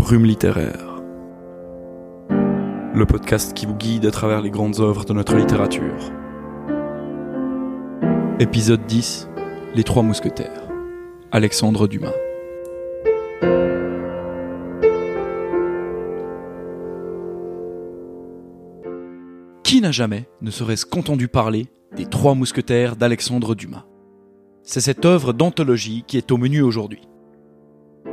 Brume littéraire. Le podcast qui vous guide à travers les grandes œuvres de notre littérature. Épisode 10 Les Trois Mousquetaires. Alexandre Dumas. Qui n'a jamais ne serait-ce qu'entendu parler des Trois Mousquetaires d'Alexandre Dumas? C'est cette œuvre d'anthologie qui est au menu aujourd'hui.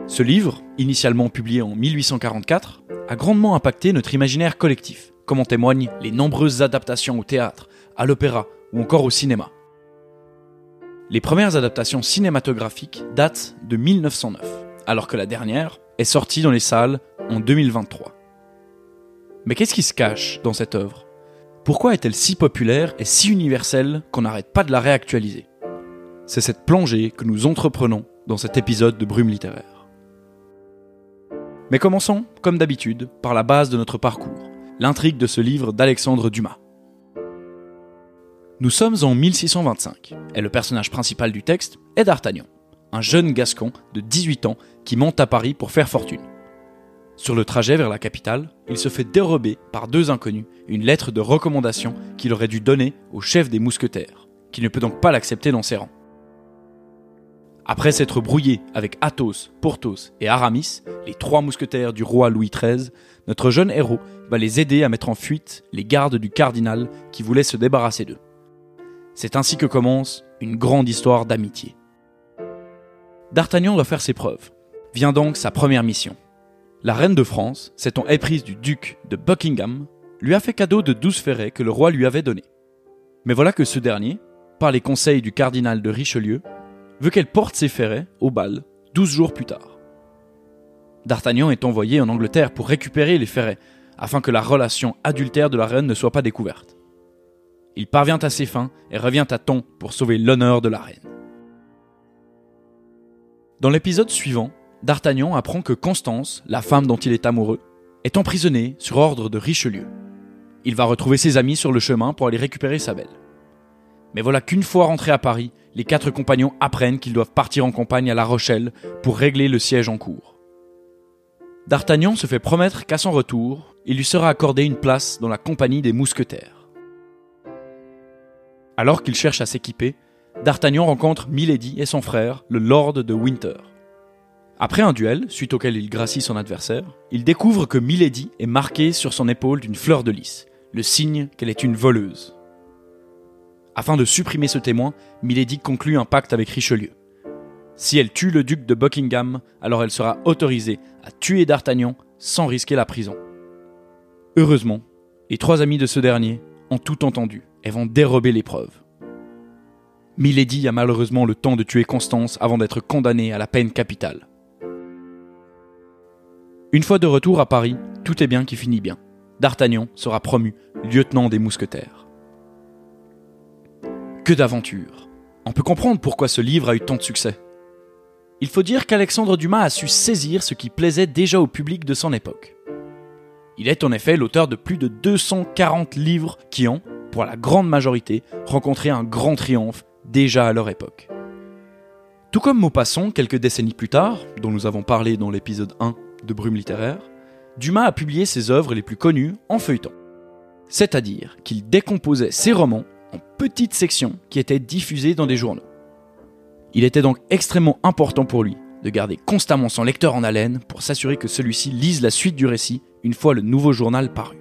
Ce livre, initialement publié en 1844, a grandement impacté notre imaginaire collectif, comme en témoignent les nombreuses adaptations au théâtre, à l'opéra ou encore au cinéma. Les premières adaptations cinématographiques datent de 1909, alors que la dernière est sortie dans les salles en 2023. Mais qu'est-ce qui se cache dans cette œuvre? Pourquoi est-elle si populaire et si universelle qu'on n'arrête pas de la réactualiser? C'est cette plongée que nous entreprenons dans cet épisode de Brume littéraire. Mais commençons, comme d'habitude, par la base de notre parcours, l'intrigue de ce livre d'Alexandre Dumas. Nous sommes en 1625, et le personnage principal du texte est D'Artagnan, un jeune gascon de 18 ans qui monte à Paris pour faire fortune. Sur le trajet vers la capitale, il se fait dérober par deux inconnus une lettre de recommandation qu'il aurait dû donner au chef des mousquetaires, qui ne peut donc pas l'accepter dans ses rangs. Après s'être brouillé avec Athos, Porthos et Aramis, les trois mousquetaires du roi Louis XIII, notre jeune héros va les aider à mettre en fuite les gardes du cardinal qui voulaient se débarrasser d'eux. C'est ainsi que commence une grande histoire d'amitié. D'Artagnan doit faire ses preuves. Vient donc sa première mission. La reine de France, s'étant éprise du duc de Buckingham, lui a fait cadeau de douze ferrets que le roi lui avait donnés. Mais voilà que ce dernier, par les conseils du cardinal de Richelieu, veut qu'elle porte ses ferrets au bal, douze jours plus tard. D'Artagnan est envoyé en Angleterre pour récupérer les ferrets, afin que la relation adultère de la reine ne soit pas découverte. Il parvient à ses fins et revient à temps pour sauver l'honneur de la reine. Dans l'épisode suivant, D'Artagnan apprend que Constance, la femme dont il est amoureux, est emprisonnée sur ordre de Richelieu. Il va retrouver ses amis sur le chemin pour aller récupérer sa belle. Mais voilà qu'une fois rentré à Paris, les quatre compagnons apprennent qu'ils doivent partir en campagne à La Rochelle pour régler le siège en cours. D'Artagnan se fait promettre qu'à son retour, il lui sera accordé une place dans la compagnie des mousquetaires. Alors qu'il cherche à s'équiper, D'Artagnan rencontre Milady et son frère, le Lord de Winter. Après un duel, suite auquel il gracie son adversaire, il découvre que Milady est marquée sur son épaule d'une fleur de lys, le signe qu'elle est une voleuse. Afin de supprimer ce témoin, Milady conclut un pacte avec Richelieu. Si elle tue le duc de Buckingham, alors elle sera autorisée à tuer D'Artagnan sans risquer la prison. Heureusement, les trois amis de ce dernier ont tout entendu et vont dérober l'épreuve. Milady a malheureusement le temps de tuer Constance avant d'être condamnée à la peine capitale. Une fois de retour à Paris, tout est bien qui finit bien. D'Artagnan sera promu lieutenant des mousquetaires. Que d'aventure On peut comprendre pourquoi ce livre a eu tant de succès. Il faut dire qu'Alexandre Dumas a su saisir ce qui plaisait déjà au public de son époque. Il est en effet l'auteur de plus de 240 livres qui ont, pour la grande majorité, rencontré un grand triomphe déjà à leur époque. Tout comme Maupassant, quelques décennies plus tard, dont nous avons parlé dans l'épisode 1 de Brume littéraire, Dumas a publié ses œuvres les plus connues en feuilleton. C'est-à-dire qu'il décomposait ses romans en petites sections qui étaient diffusées dans des journaux. Il était donc extrêmement important pour lui de garder constamment son lecteur en haleine pour s'assurer que celui-ci lise la suite du récit une fois le nouveau journal paru.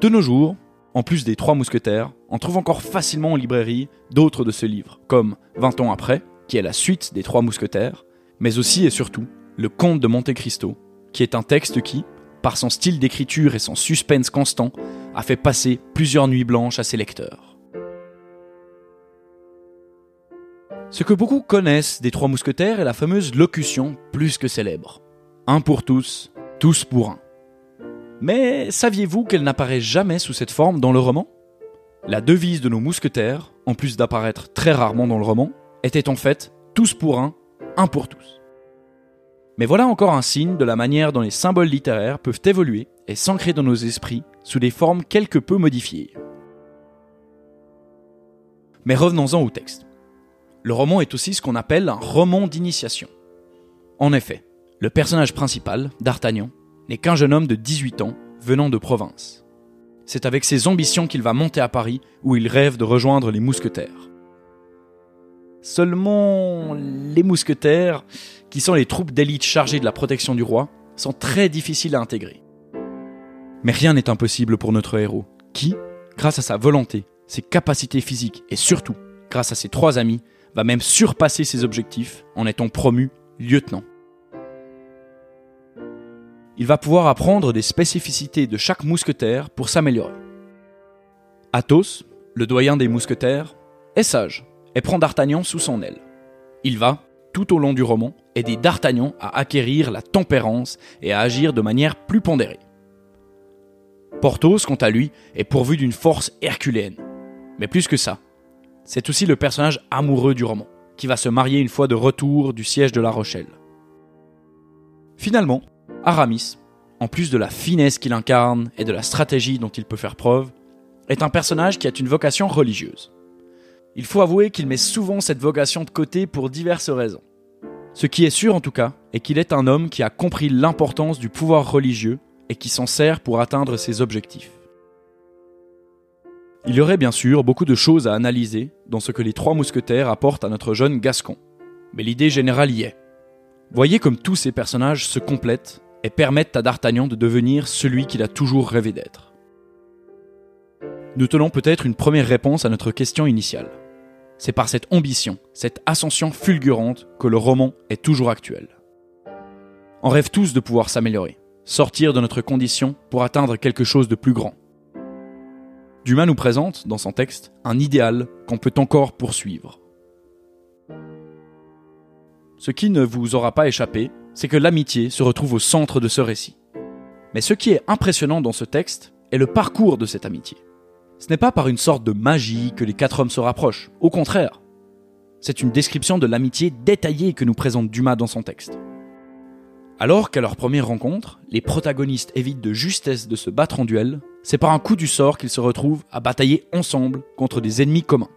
De nos jours, en plus des Trois Mousquetaires, on trouve encore facilement en librairie d'autres de ce livre, comme 20 ans après, qui est la suite des Trois Mousquetaires, mais aussi et surtout Le Comte de Monte Cristo, qui est un texte qui, par son style d'écriture et son suspense constant, a fait passer plusieurs nuits blanches à ses lecteurs. Ce que beaucoup connaissent des Trois Mousquetaires est la fameuse locution plus que célèbre. Un pour tous, tous pour un. Mais saviez-vous qu'elle n'apparaît jamais sous cette forme dans le roman? La devise de nos mousquetaires, en plus d'apparaître très rarement dans le roman, était en fait tous pour un, un pour tous. Mais voilà encore un signe de la manière dont les symboles littéraires peuvent évoluer et s'ancrer dans nos esprits sous des formes quelque peu modifiées. Mais revenons-en au texte. Le roman est aussi ce qu'on appelle un roman d'initiation. En effet, Le personnage principal, D'Artagnan, n'est qu'un jeune homme de 18 ans venant de province. C'est avec ses ambitions qu'il va monter à Paris où il rêve de rejoindre les mousquetaires. Seulement, les mousquetaires, qui sont les troupes d'élite chargées de la protection du roi, sont très difficiles à intégrer. Mais rien n'est impossible pour notre héros, qui, grâce à sa volonté, ses capacités physiques et surtout grâce à ses trois amis, va même surpasser ses objectifs en étant promu lieutenant. Il va pouvoir apprendre des spécificités de chaque mousquetaire pour s'améliorer. Athos, le doyen des mousquetaires, est sage et prend D'Artagnan sous son aile. Il va, tout au long du roman, aider D'Artagnan à acquérir la tempérance et à agir de manière plus pondérée. Porthos, quant à lui, est pourvu d'une force herculéenne. Mais plus que ça, c'est aussi le personnage amoureux du roman, qui va se marier une fois de retour du siège de La Rochelle. Finalement, Aramis, en plus de la finesse qu'il incarne et de la stratégie dont il peut faire preuve, est un personnage qui a une vocation religieuse. Il faut avouer qu'il met souvent cette vocation de côté pour diverses raisons. Ce qui est sûr en tout cas est qu'il est un homme qui a compris l'importance du pouvoir religieux et qui s'en sert pour atteindre ses objectifs. Il y aurait bien sûr beaucoup de choses à analyser dans ce que les trois mousquetaires apportent à notre jeune Gascon, mais l'idée générale y est. Voyez comme tous ces personnages se complètent et permettent à D'Artagnan de devenir celui qu'il a toujours rêvé d'être. Nous tenons peut-être une première réponse à notre question initiale. C'est par cette ambition, cette ascension fulgurante que le roman est toujours actuel. On rêve tous de pouvoir s'améliorer, sortir de notre condition pour atteindre quelque chose de plus grand. Dumas nous présente, dans son texte, un idéal qu'on peut encore poursuivre. Ce qui ne vous aura pas échappé, c'est que l'amitié se retrouve au centre de ce récit. Mais ce qui est impressionnant dans ce texte est le parcours de cette amitié. Ce n'est pas par une sorte de magie que les quatre hommes se rapprochent, au contraire. C'est une description de l'amitié détaillée que nous présente Dumas dans son texte. Alors qu'à leur première rencontre, les protagonistes évitent de justesse de se battre en duel, c'est par un coup du sort qu'ils se retrouvent à batailler ensemble contre des ennemis communs.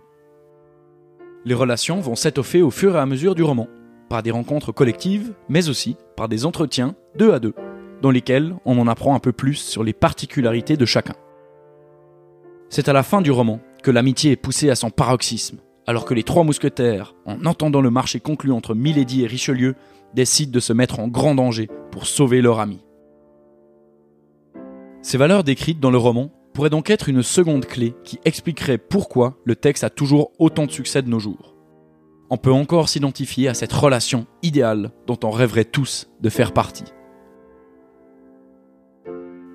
Les relations vont s'étoffer au fur et à mesure du roman, par des rencontres collectives, mais aussi par des entretiens deux à deux, dans lesquels on en apprend un peu plus sur les particularités de chacun. C'est à la fin du roman que l'amitié est poussée à son paroxysme, alors que les trois mousquetaires, en entendant le marché conclu entre Milady et Richelieu, décident de se mettre en grand danger pour sauver leur ami. Ces valeurs décrites dans le roman pourraient donc être une seconde clé qui expliquerait pourquoi le texte a toujours autant de succès de nos jours. On peut encore s'identifier à cette relation idéale dont on rêverait tous de faire partie.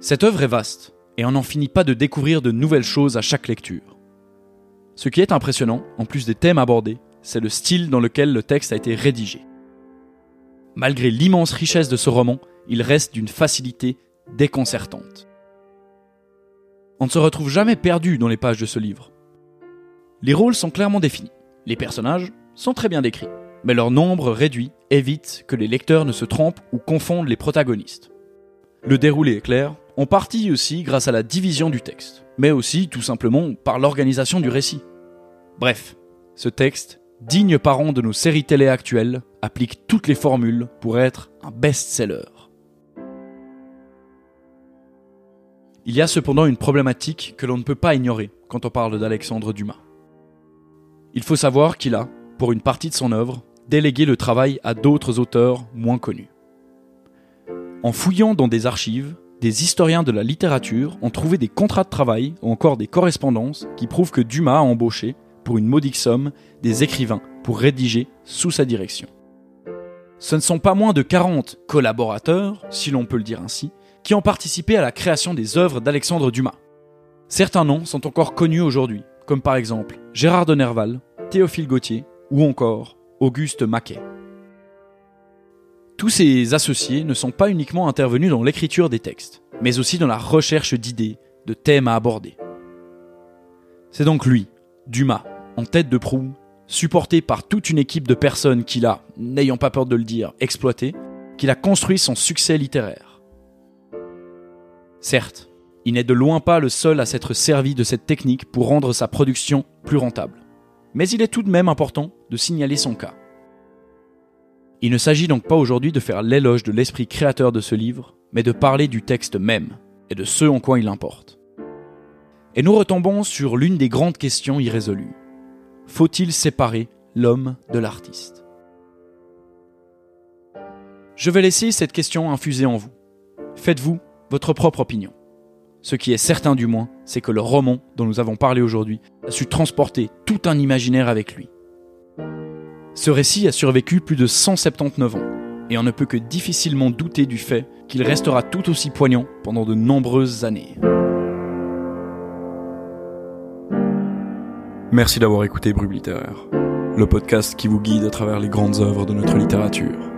Cette œuvre est vaste, et on n'en finit pas de découvrir de nouvelles choses à chaque lecture. Ce qui est impressionnant, en plus des thèmes abordés, c'est le style dans lequel le texte a été rédigé. Malgré l'immense richesse de ce roman, il reste d'une facilité déconcertante. On ne se retrouve jamais perdu dans les pages de ce livre. Les rôles sont clairement définis, les personnages sont très bien décrits, mais leur nombre réduit évite que les lecteurs ne se trompent ou confondent les protagonistes. Le déroulé est clair, en partie aussi grâce à la division du texte, mais aussi tout simplement par l'organisation du récit. Bref, ce texte, digne parent de nos séries télé actuelles, applique toutes les formules pour être un best-seller. Il y a cependant une problématique que l'on ne peut pas ignorer quand on parle d'Alexandre Dumas. Il faut savoir qu'il a, pour une partie de son œuvre, délégué le travail à d'autres auteurs moins connus. En fouillant dans des archives, des historiens de la littérature ont trouvé des contrats de travail ou encore des correspondances qui prouvent que Dumas a embauché, pour une modique somme, des écrivains pour rédiger sous sa direction. Ce ne sont pas moins de 40 collaborateurs, si l'on peut le dire ainsi, qui ont participé à la création des œuvres d'Alexandre Dumas. Certains noms sont encore connus aujourd'hui, comme par exemple Gérard de Nerval, Théophile Gautier ou encore Auguste Maquet. Tous ces associés ne sont pas uniquement intervenus dans l'écriture des textes, mais aussi dans la recherche d'idées, de thèmes à aborder. C'est donc lui, Dumas, en tête de proue, supporté par toute une équipe de personnes qu'il a, n'ayant pas peur de le dire, exploité, qu'il a construit son succès littéraire. Certes, il n'est de loin pas le seul à s'être servi de cette technique pour rendre sa production plus rentable. Mais il est tout de même important de signaler son cas. Il ne s'agit donc pas aujourd'hui de faire l'éloge de l'esprit créateur de ce livre, mais de parler du texte même, et de ce en quoi il importe. Et nous retombons sur l'une des grandes questions irrésolues. Faut-il séparer l'homme de l'artiste? Je vais laisser cette question infuser en vous. Faites-vous votre propre opinion. Ce qui est certain du moins, c'est que le roman dont nous avons parlé aujourd'hui a su transporter tout un imaginaire avec lui. Ce récit a survécu plus de 179 ans, et on ne peut que difficilement douter du fait qu'il restera tout aussi poignant pendant de nombreuses années. Merci d'avoir écouté Brub Littéraire, le podcast qui vous guide à travers les grandes œuvres de notre littérature.